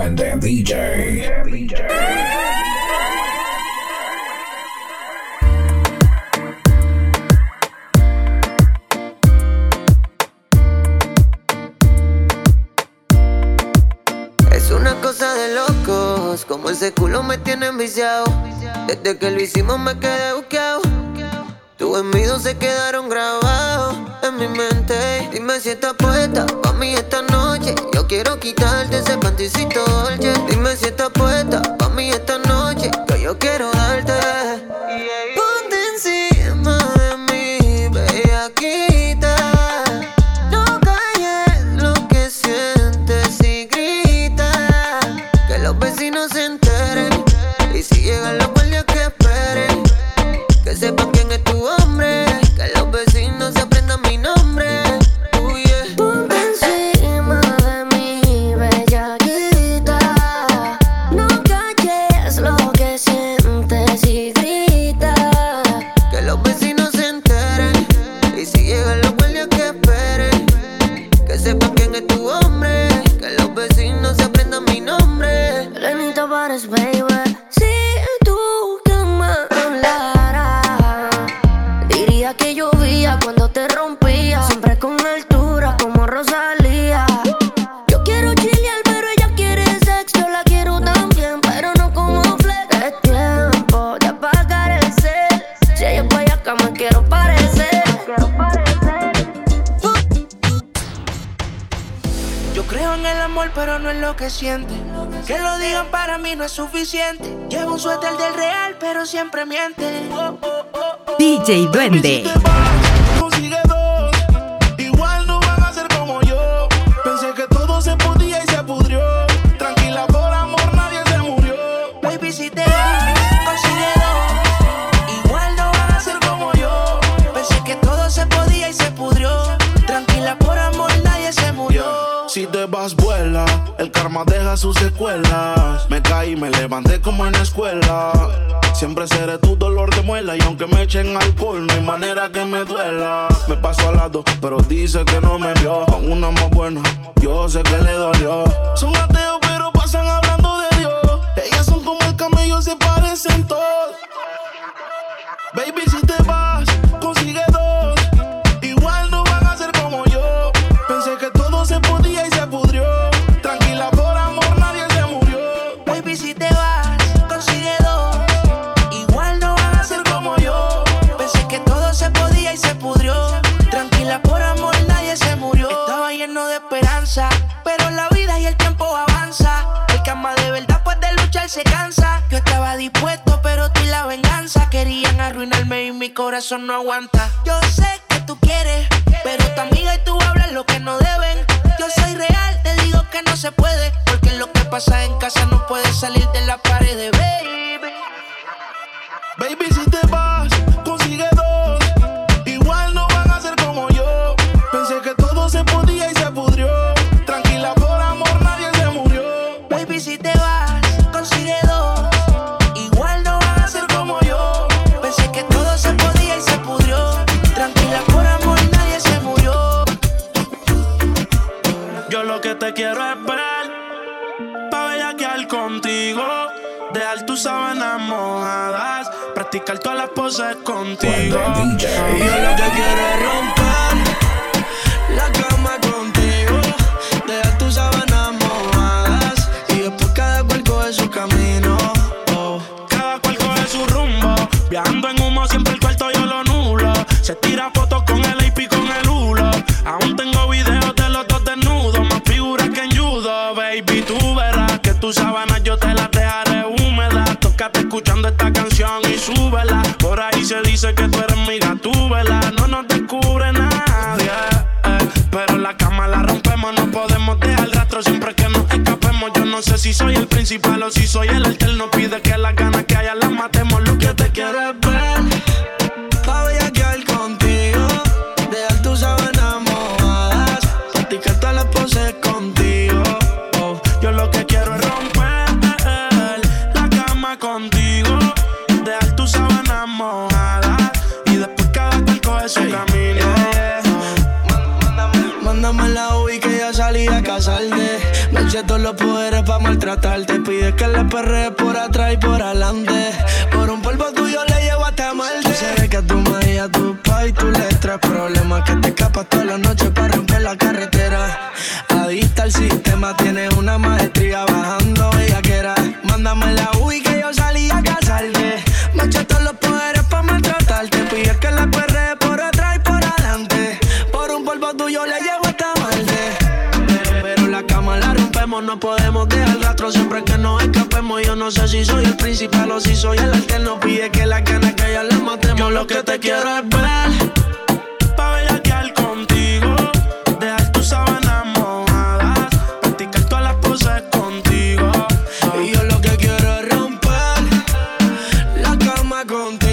DJ. Es una cosa de locos, como ese culo me tiene enviciado. Desde que lo hicimos me quedé buqueado. Tus gemidos se quedaron grabados en mi mente. Dime si estás puesta pa' mí esta noche. Yo quiero quitarte ese panticito dolce. Dime si estás puesta pa' mí esta noche. Que yo quiero darte. suficiente. Llevo un suéter del real, pero siempre miente. Oh, oh, oh, DJ Duende. En alcohol, no manera que me duela. Me paso al lado, pero dice que no me vio. Con una más buena, yo sé que le dolió. Son ateos se cansa. Yo estaba dispuesto, pero tú y la venganza querían arruinarme y mi corazón no aguanta. Yo sé que tú quieres, pero tu amiga y tú hablan lo que no deben. Yo soy real, te digo que no se puede, porque lo que pasa en casa no puede salir de la pared, baby. Baby, si te vas. la pose contigo. Yo Si soy el principal o si soy el alterno, pide que las ganas que haya las matemos. Lo que te quiero es ver, pa' bellaquear contigo, dejar tus sábanas mojadas, practicar todas las poses contigo. Oh, yo lo que quiero es romper la cama contigo, dejar tus sábanas mojadas. Todos los poderes para maltratarte. Pide que le perre por atrás y por adelante. Por un polvo tuyo le llevo hasta mal. Tú sabes que a tu madre y a tu pai tú le traes problemas que te escapas toda la noche no podemos dejar rastro siempre que nos escapemos. Yo no sé si soy el principal o si soy el alterno. Pide que la gana que ya le matemos. Yo lo que te quiero es ver. Pa' bellaquear contigo. Dejar tus sábanas mojadas. Practicar todas las poses contigo. Y yo lo que quiero es romper la cama contigo.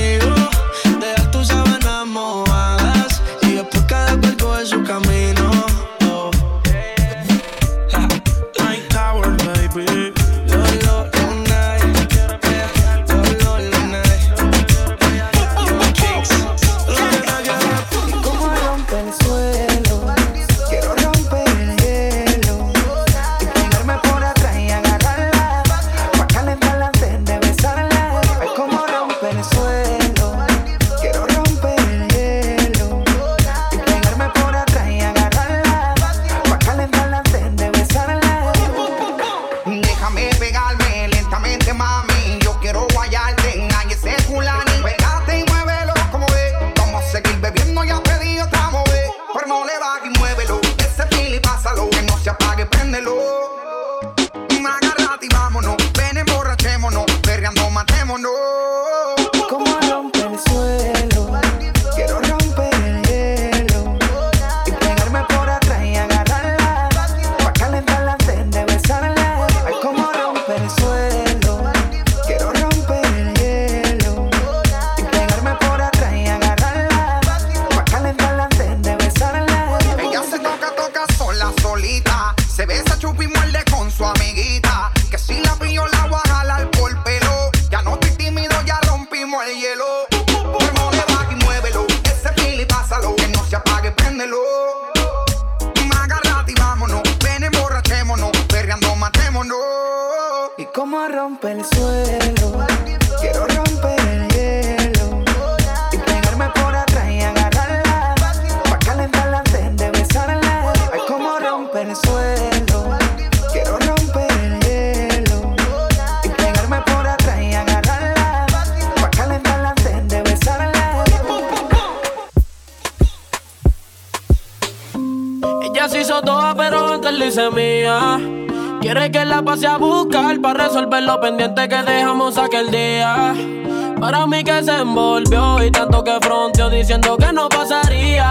Hice mía. Quiere que la pase a buscar para resolver lo pendiente que dejamos aquel día. Para mí que se envolvió y tanto que fronteó diciendo que no pasaría.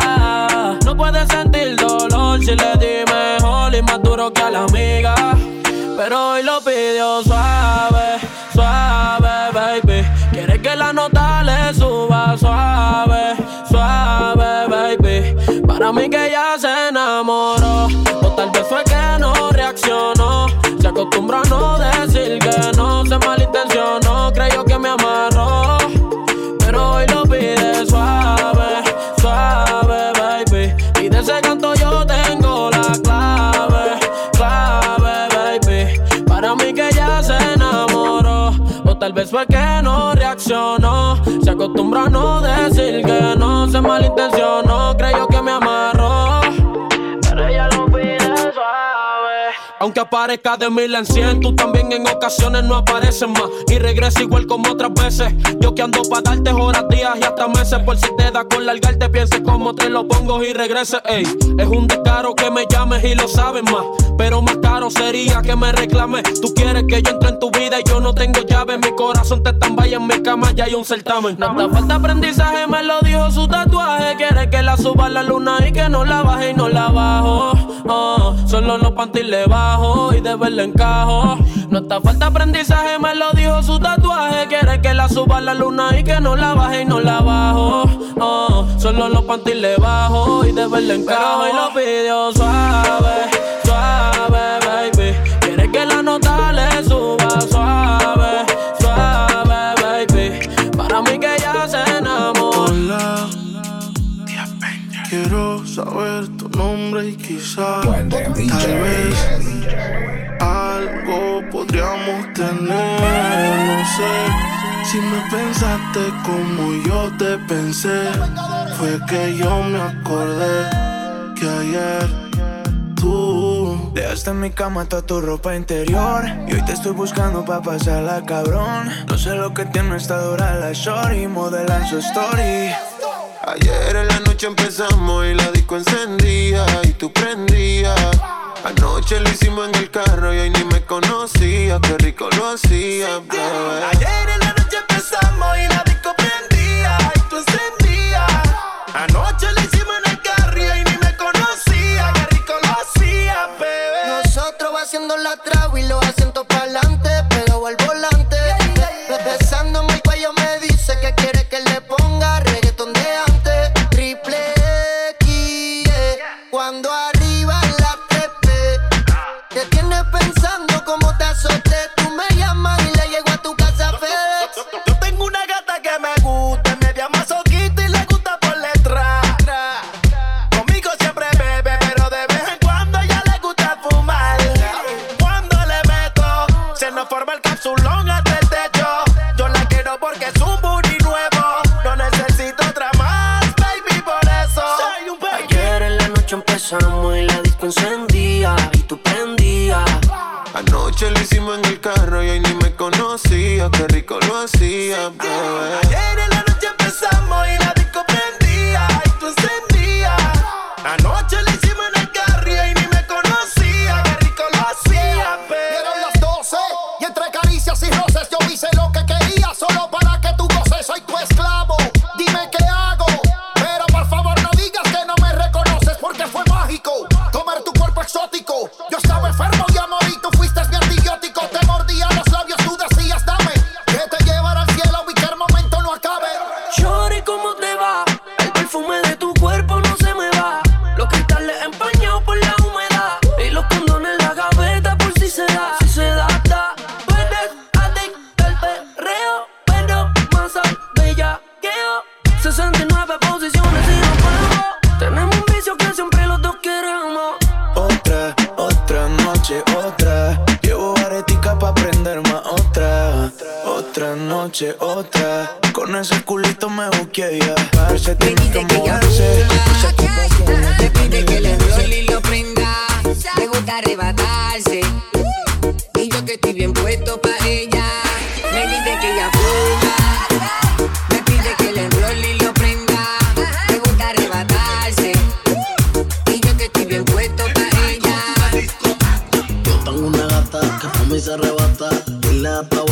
No puede sentir dolor si le di mejor y más duro que a la amiga. Pero hoy lo pidió suave, suave, baby. Quiere que la nota le suba suave, suave, baby. Para mí que ya se tal vez fue que no reaccionó. Se acostumbró a no decir que no. Se malintencionó, creyó que me amarró. Pero hoy lo pide suave, suave, baby. Y de ese canto yo tengo la clave, clave, baby. Para mí que ya se enamoró. O tal vez fue que no reaccionó. Se acostumbró a no decir que no. Se malintencionó, creyó que me amarró. Aunque aparezca de mil en cien, tú también en ocasiones no apareces más. Y regresa igual como otras veces. Yo que ando pa' darte horas, días y hasta meses. Por si te da con largarte, pienses cómo te lo pongo y regreses. Ey, es un descaro que me llames y lo sabes más. Pero más caro sería que me reclames. Tú quieres que yo entre en tu vida y yo no tengo llave. Mi corazón te tambaya en mi cama, ya hay un certamen. No te falta aprendizaje, me lo dijo su tatuaje. Quiere que la suba a la luna y que no la baje y no la bajo. Oh, solo los panties le bajo y de verle encajo. No te falta aprendizaje, me lo dijo su tatuaje. Quiere que la suba a la luna y que no la baje y no la bajo. Oh, solo los panties le bajo y de verle encajo. Pero hoy lo pidió si me pensaste como yo te pensé. Fue que yo me acordé que ayer tú dejaste en mi cama toda tu ropa interior. Y hoy te estoy buscando pa' pasarla, cabrón. No sé lo que tiene esta dura la shorty, modelan su story. Ayer en la noche empezamos y la disco encendía y tú prendías. Anoche lo hicimos en el carro y hoy ni me conocía. Qué rico lo hacía, bebé. Ayer en la noche empezamos y ese culito me buquea, ya. Parece que moverse. Te pide que le doy y lo prenda. Le gusta arrebatarse. Y yo que estoy bien puesto para ella. Me dice que ella fuma. Me pide que le enrolle y lo prenda. Le gusta arrebatarse. Y yo que estoy bien puesto para ella. Yo tengo una gata que por mí se arrebata. Y la pa'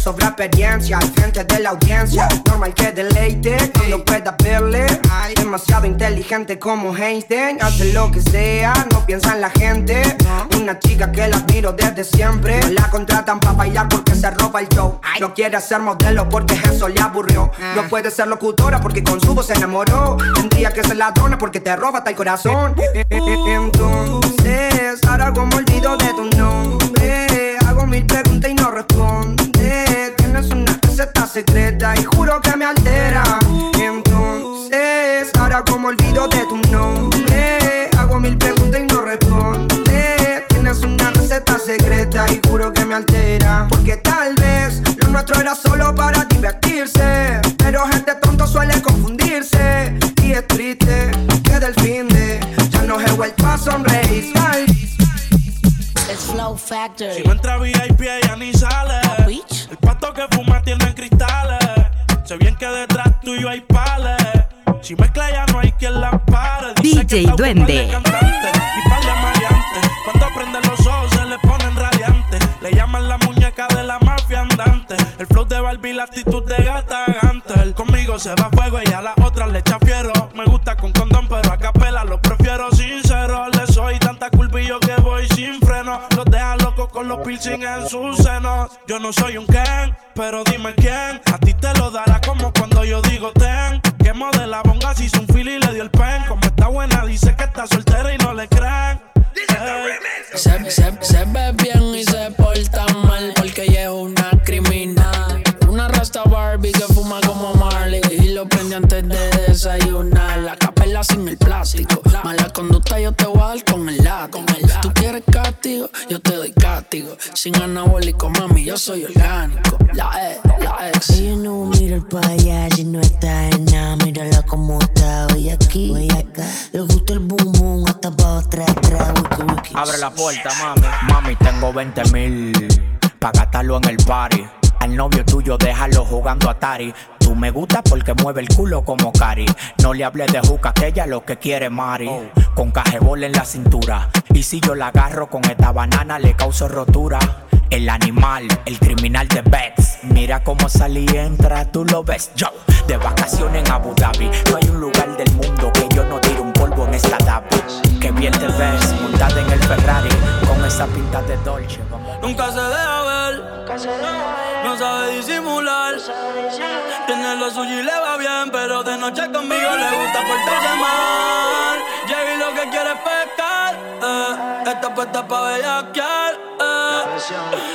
sobra experiencia al frente de la audiencia. Normal que deleite cuando pueda verle. Demasiado inteligente como Einstein. Hace lo que sea, no piensa en la gente. Una chica que la admiro desde siempre. La contratan para bailar porque se roba el show. No quiere ser modelo porque eso le aburrió. No puede ser locutora porque con su voz se enamoró. Tendría que ser ladrona porque te roba hasta el corazón. Entonces, ahora como olvido de tu nombre. Hago mil preguntas y no responde. Secreta y juro que me altera. Entonces, ahora como olvido de tu nombre. Hago mil preguntas y no responde. Tienes una receta secreta y juro que me altera. Porque tal vez lo nuestro era solo para divertirse. Pero gente tonto suele confundirse. Y es triste que del fin de ya no he vuelto a sonreír. Ay, It's Flow Factory. Si no entra VIP ella ni sale. El pato que fuma DJ de Duende. de. Cuando prenden los ojos se le ponen radiantes. Le llaman la muñeca de la mafia andante. El flow de Barbie, la actitud de gata Gantel. Conmigo se va fuego y a las otras le echa fiero. Me gusta con condón, pero a capela lo prefiero sincero. Le soy tanta culpa y yo que voy sin freno. Los dejan locos con los piercing en sus senos. Yo no soy un Ken, pero dime quién. A ti te lo dará como cuando yo digo ten. Que modela bonga si hizo un fili y le dio el pen. Está buena, dice que está soltera y no le creen. Ey. Se, se, se ve bien y se porta mal porque ella es una criminal. Una rasta Barbie que fuma como Marley y lo prende antes de desayunar. Castigo, yo te doy castigo. Sin anabólico, mami, yo soy orgánico. La E, la ex. Ella no mira el payaso y no está en nada. Mírala como está hoy aquí, hoy acá. Le gusta el boom boom hasta pa' atrás, atrás. Abre la puerta, mami. Mami, tengo 20 mil pa' gastarlo en el party. Al novio tuyo déjalo jugando a Atari. Tú me gusta porque mueve el culo como Cari. No le hables de juca, que ella lo que quiere Mari. Con cajebol en la cintura. Y si yo la agarro con esta banana, le causo rotura. El animal, el criminal de Bex. Mira cómo salí y entra, tú lo ves. Yo, de vacaciones en Abu Dhabi. No hay un lugar del mundo que yo no tire un polvo en esta Dhabi. Que bien te ves, montada en el Ferrari. Con esa pinta de Dolce. Vamos. Nunca se deja ver, no sabe disimular. Tiene lo suyo y le va bien, pero de noche conmigo le gusta portarse mal. Llega y lo que quiere es pescar, eh. Está puesta pa' bellaquear, eh.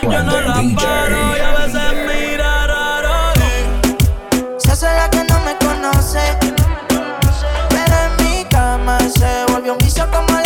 Yo no la paro y a veces mira raro. Se hace la que no me conoce. Pero en mi cama se volvió un vicio como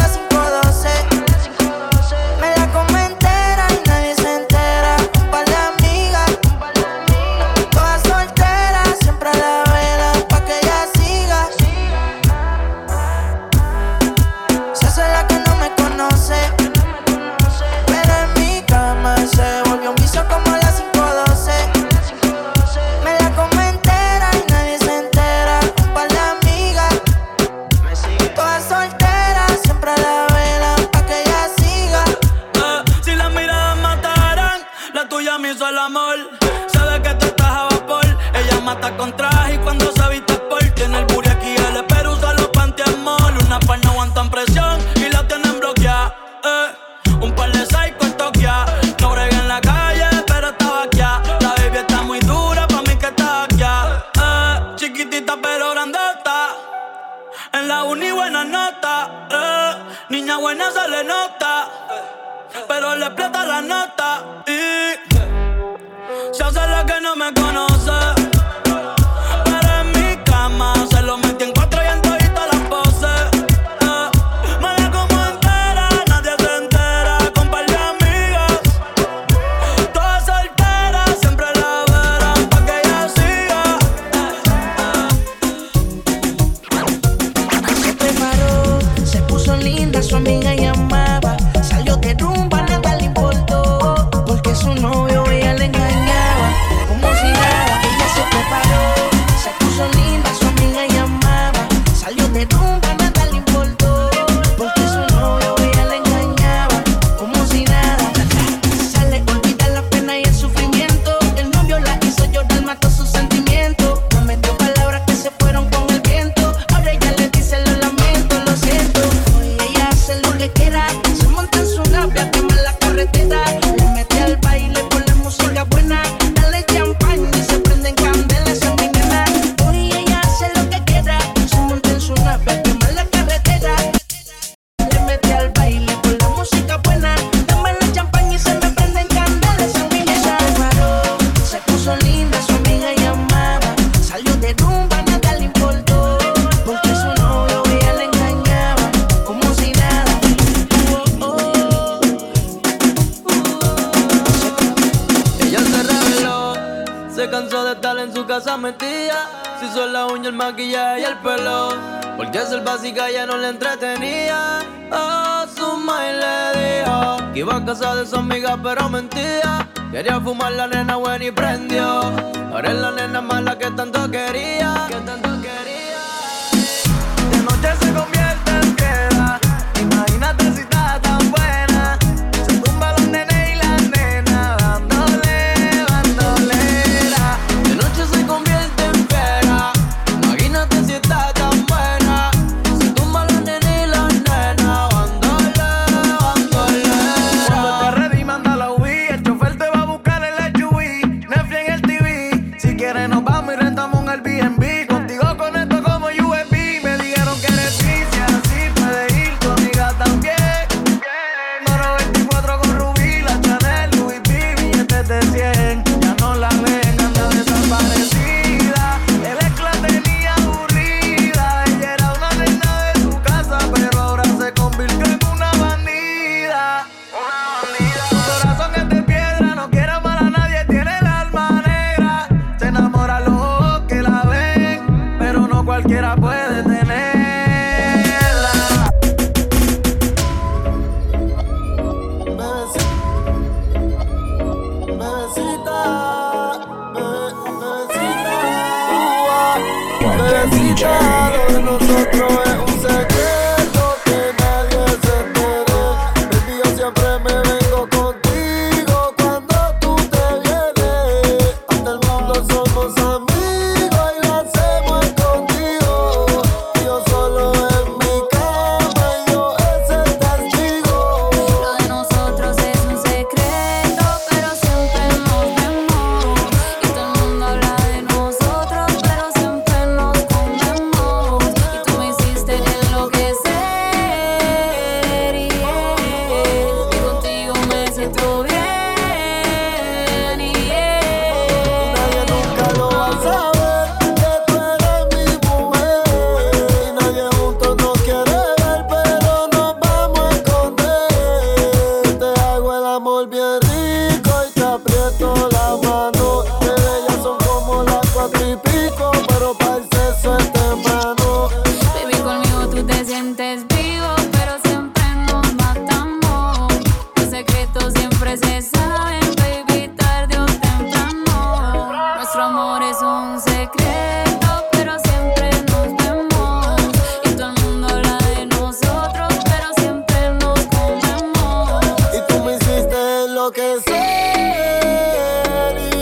la uña, el maquillaje y el pelo. Porque ser básica ya no le entretenía. Oh, su madre le dijo que iba a casa de su amiga, pero mentía. Quería fumar la nena buena y prendió. Ahora es la nena mala que tanto quería.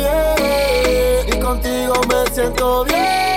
Eh, y contigo me siento bien.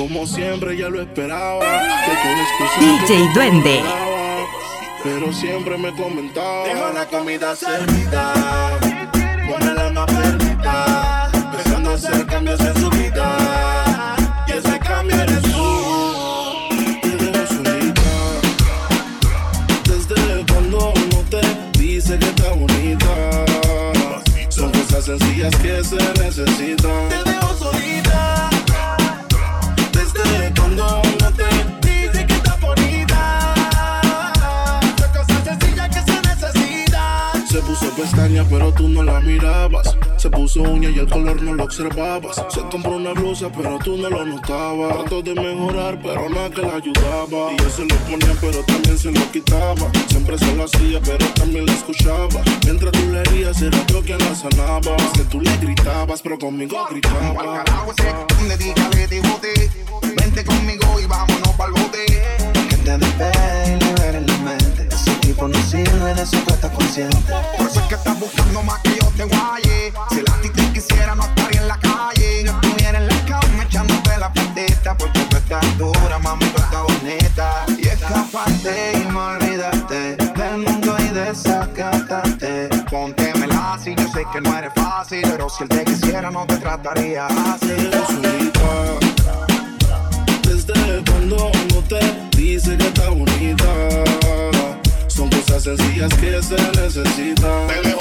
Como siempre ya lo esperaba. Que DJ Duende. Pero siempre me comentaba. Dejo la comida servida. Con el alma perdida. Empezando a hacer cambios en su vida. Y ese cambio eres tú. Te solita. Desde cuando uno te dice que está bonita. Son cosas sencillas que se necesitan. Se puso pestaña, pero tú no la mirabas. Se puso uña y el color no lo observabas. Se compró una blusa, pero tú no lo notabas. Trató de mejorar, pero nada que la ayudaba. Y yo se lo ponía, pero también se lo quitaba. Siempre se lo hacía, pero también la escuchaba. Mientras tú le herías, era yo quien la sanaba. Que tú le gritabas, pero conmigo gritaba. Donde diga le bote. Vente conmigo y vámonos pa'l bote. Que te despegue y libere la mente. Ese tipo no sirve, de estás consciente. Por buscando más que yo te guaye. Si el a ti te quisiera, no estaría en la calle. Yo estuviera en la cama echándote la patita. Porque tú estás dura, mami, tú estás bonita. Y escaparte y no olvidarte del mundo y desacatarte. Póntemela así, yo sé que no eres fácil. Pero si él te quisiera, no te trataría así. Desde cuando uno te dice que está bonita. Sencillas que se necesitan. Te dejo.